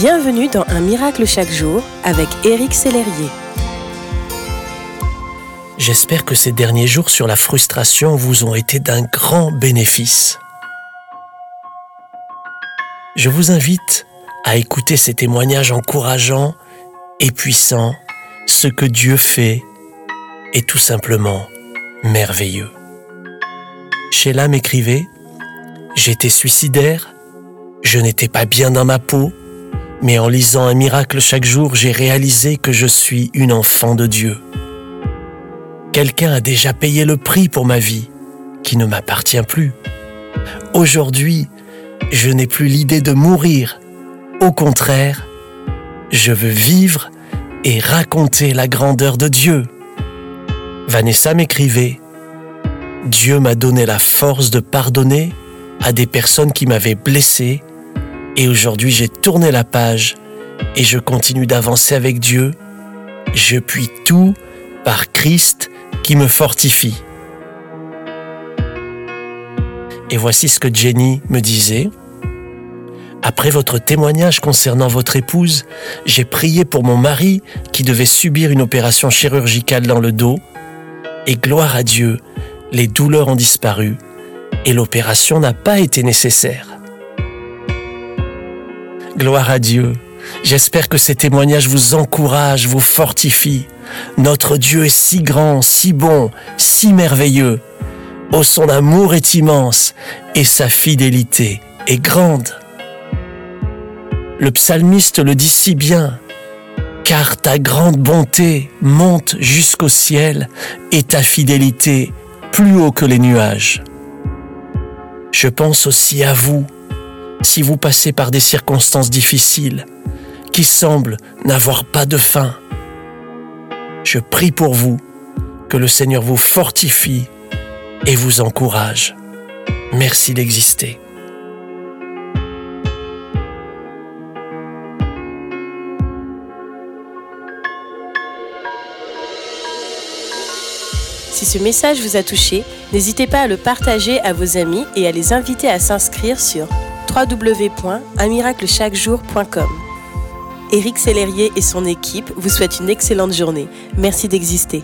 Bienvenue dans Un miracle chaque jour avec Éric Sellerier. J'espère que ces derniers jours sur la frustration vous ont été d'un grand bénéfice. Je vous invite à écouter ces témoignages encourageants et puissants. Ce que Dieu fait est tout simplement merveilleux. Sheila m'écrivait J'étais suicidaire, je n'étais pas bien dans ma peau, mais en lisant un miracle chaque jour, j'ai réalisé que je suis une enfant de Dieu. Quelqu'un a déjà payé le prix pour ma vie, qui ne m'appartient plus. Aujourd'hui, je n'ai plus l'idée de mourir. Au contraire, je veux vivre et raconter la grandeur de Dieu. Vanessa m'écrivait, Dieu m'a donné la force de pardonner à des personnes qui m'avaient blessé et aujourd'hui, j'ai tourné la page et je continue d'avancer avec Dieu. Je puis tout par Christ qui me fortifie. Et voici ce que Jenny me disait. Après votre témoignage concernant votre épouse, j'ai prié pour mon mari qui devait subir une opération chirurgicale dans le dos. Et gloire à Dieu, les douleurs ont disparu et l'opération n'a pas été nécessaire. Gloire à Dieu. J'espère que ces témoignages vous encouragent, vous fortifient. Notre Dieu est si grand, si bon, si merveilleux. Oh, son amour est immense et sa fidélité est grande. Le psalmiste le dit si bien, car ta grande bonté monte jusqu'au ciel et ta fidélité plus haut que les nuages. Je pense aussi à vous, si vous passez par des circonstances difficiles qui semblent n'avoir pas de fin. Je prie pour vous que le Seigneur vous fortifie et vous encourage. Merci d'exister. Si ce message vous a touché, n'hésitez pas à le partager à vos amis et à les inviter à s'inscrire sur www.unmiraclechaquejour.com. Éric Sellerier et son équipe vous souhaitent une excellente journée. Merci d'exister.